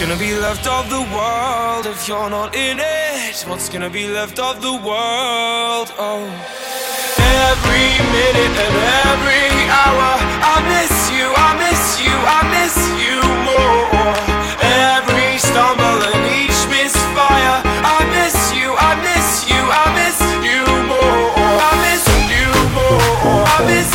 gonna be left of the world if you're not in it? What's gonna be left of the world? Oh, every minute and every hour, I miss you, I miss you, I miss you more. More.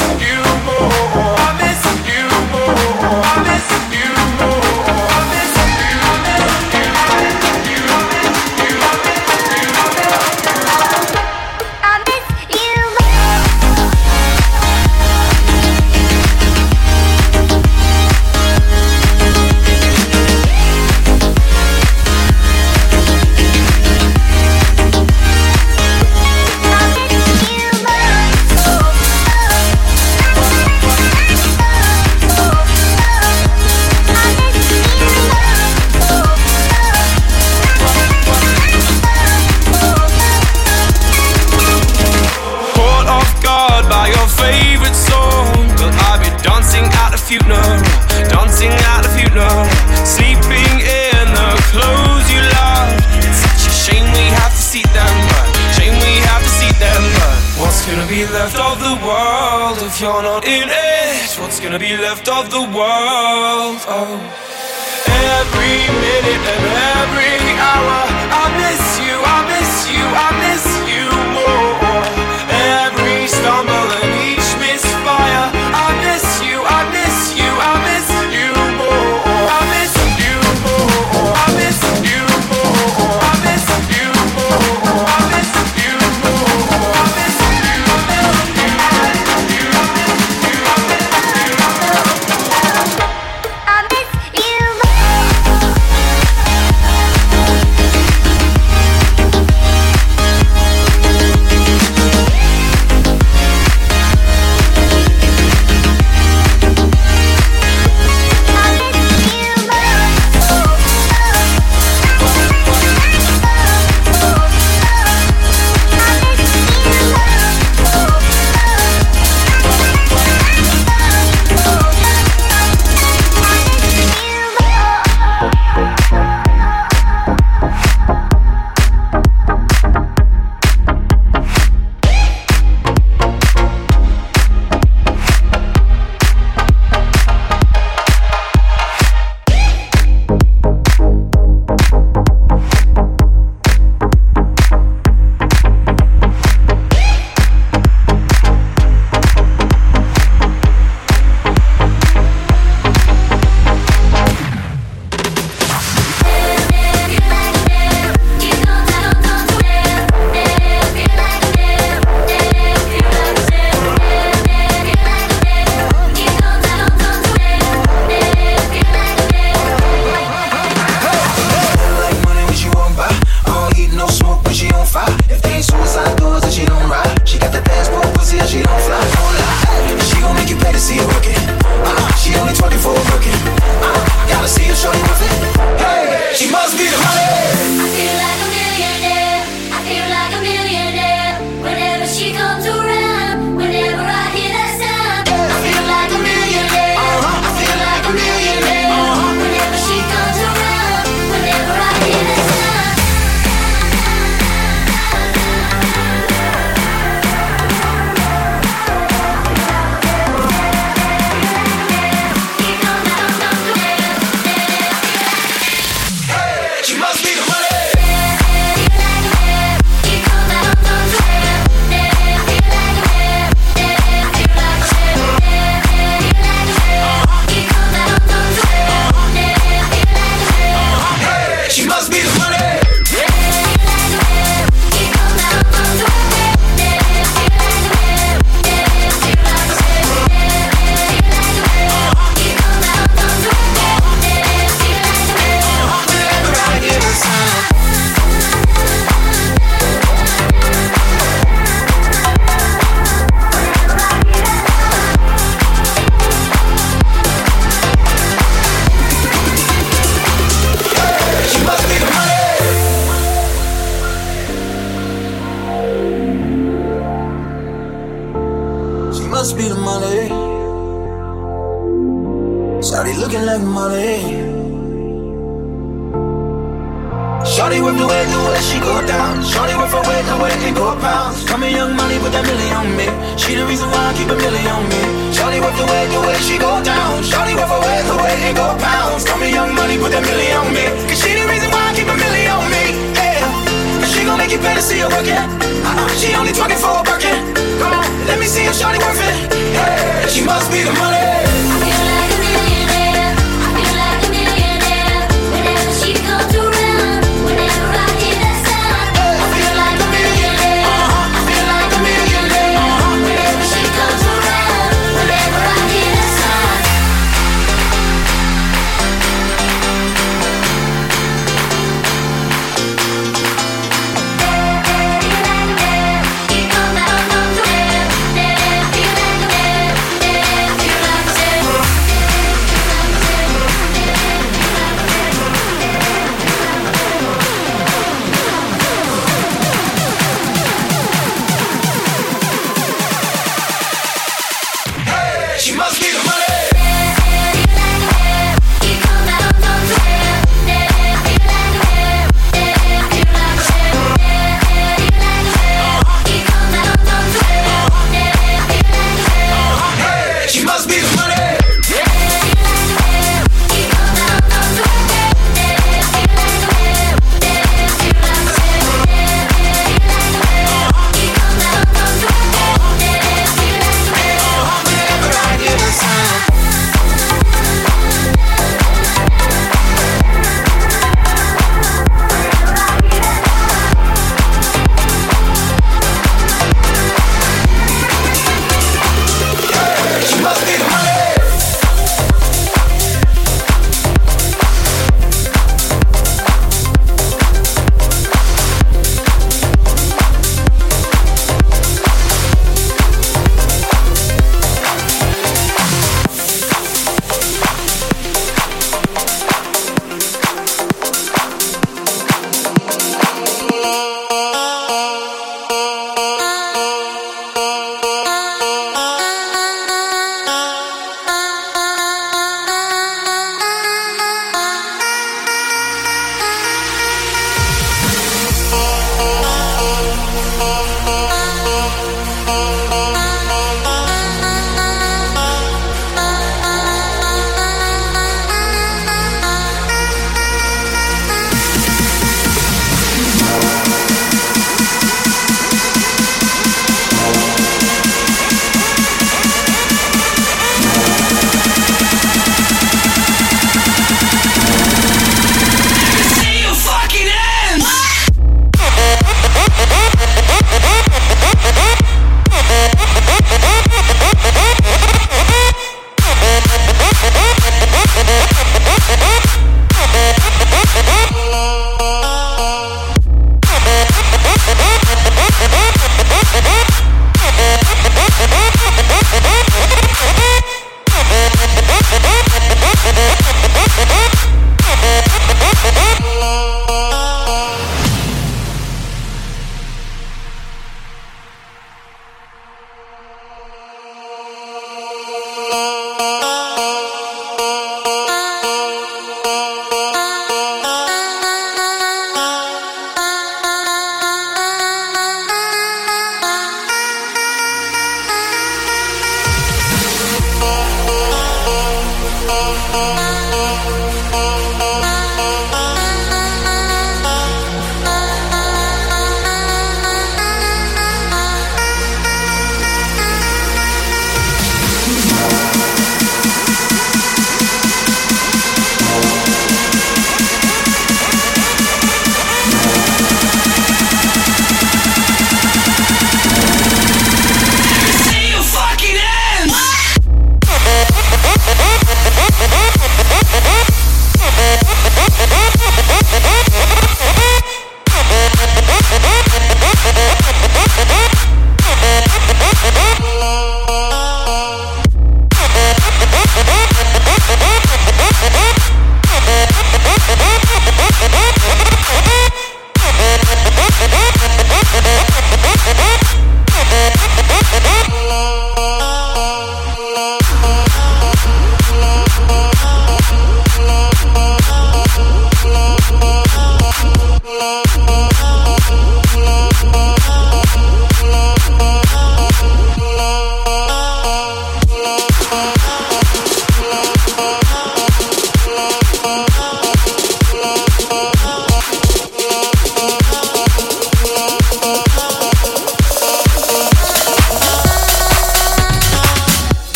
Funeral Dancing at the funeral. Sleeping in the clothes you love. It's such a shame we have to see them but Shame we have to see them but What's gonna be left of the world if you're not in it? What's gonna be left of the world? Oh. Every minute and every hour. I miss you, I miss you, I miss you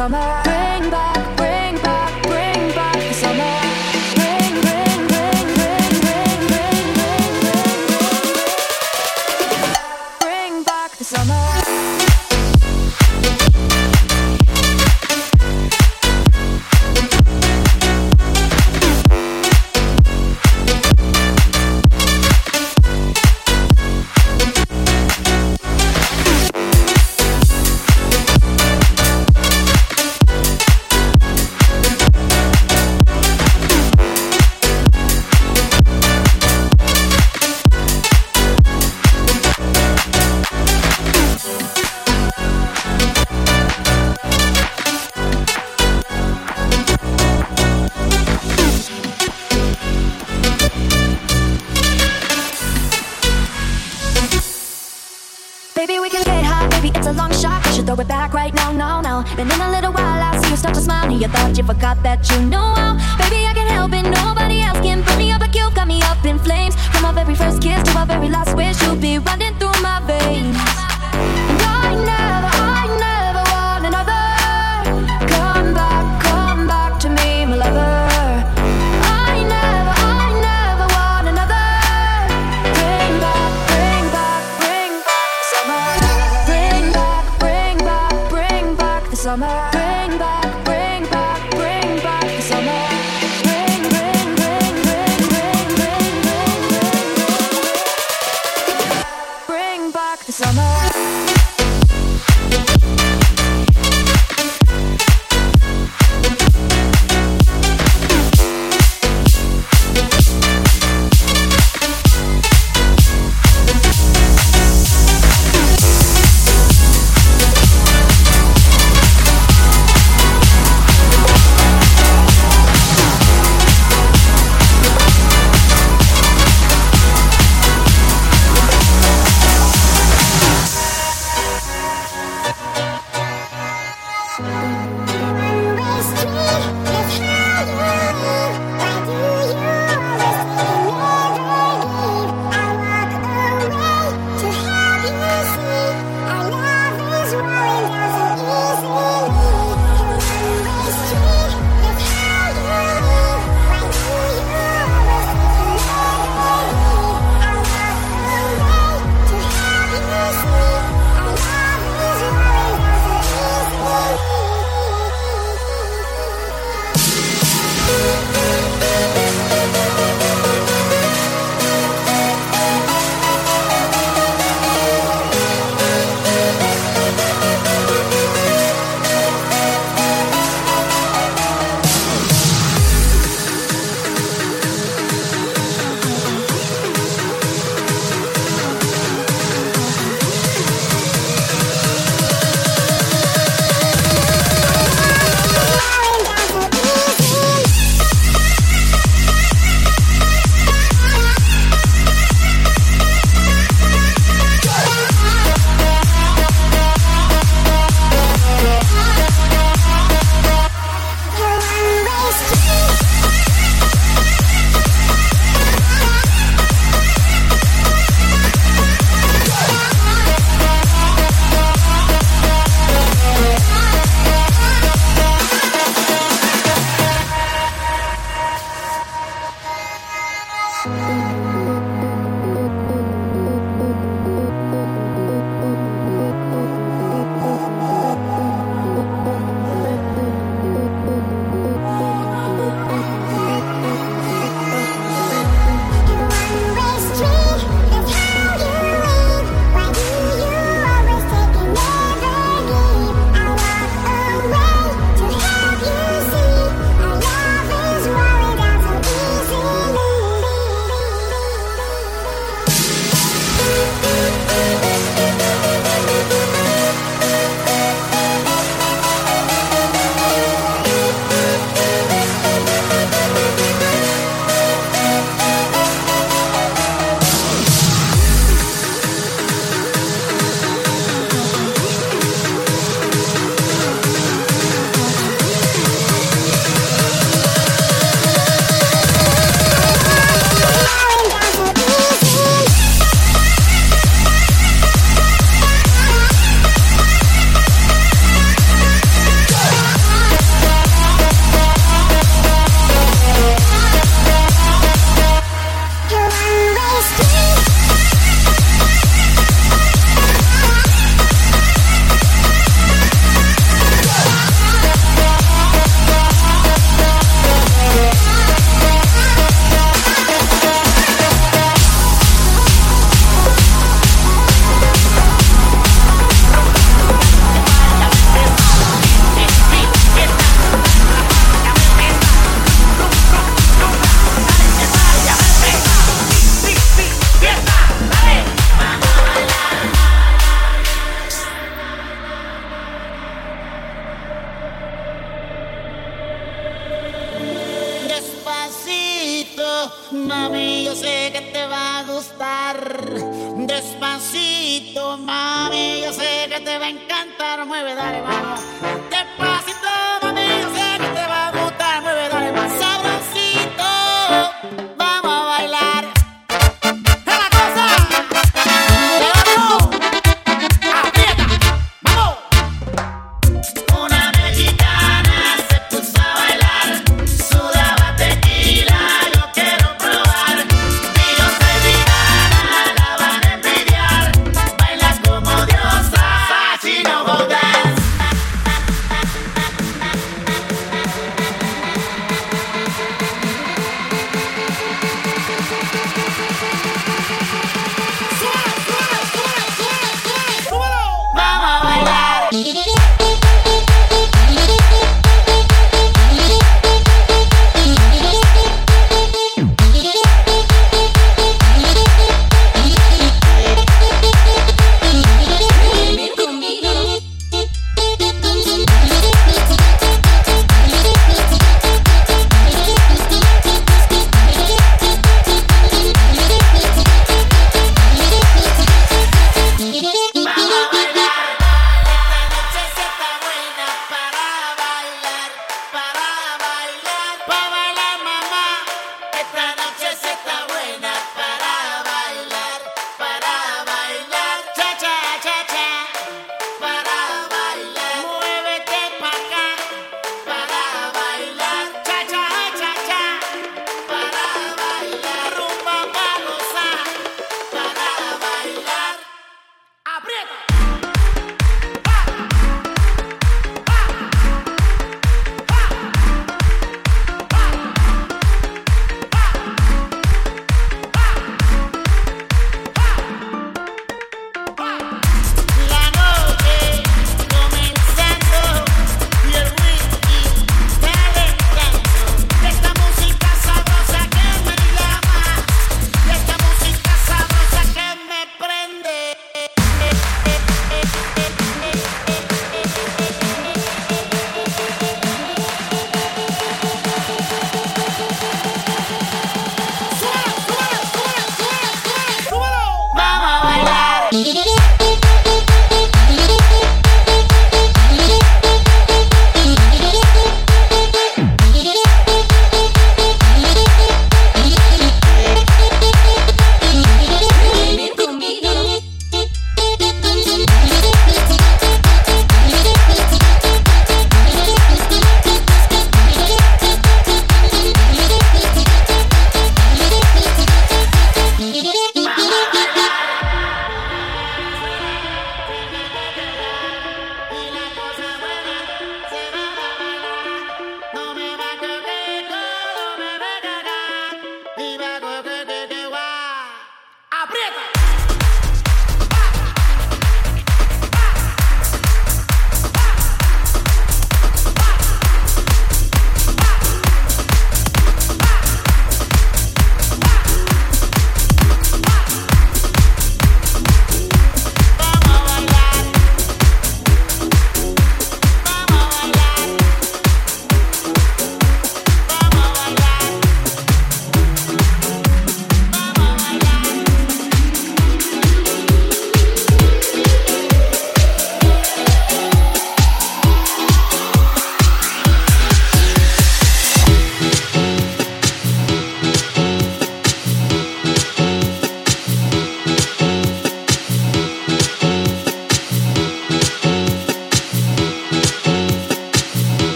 summer.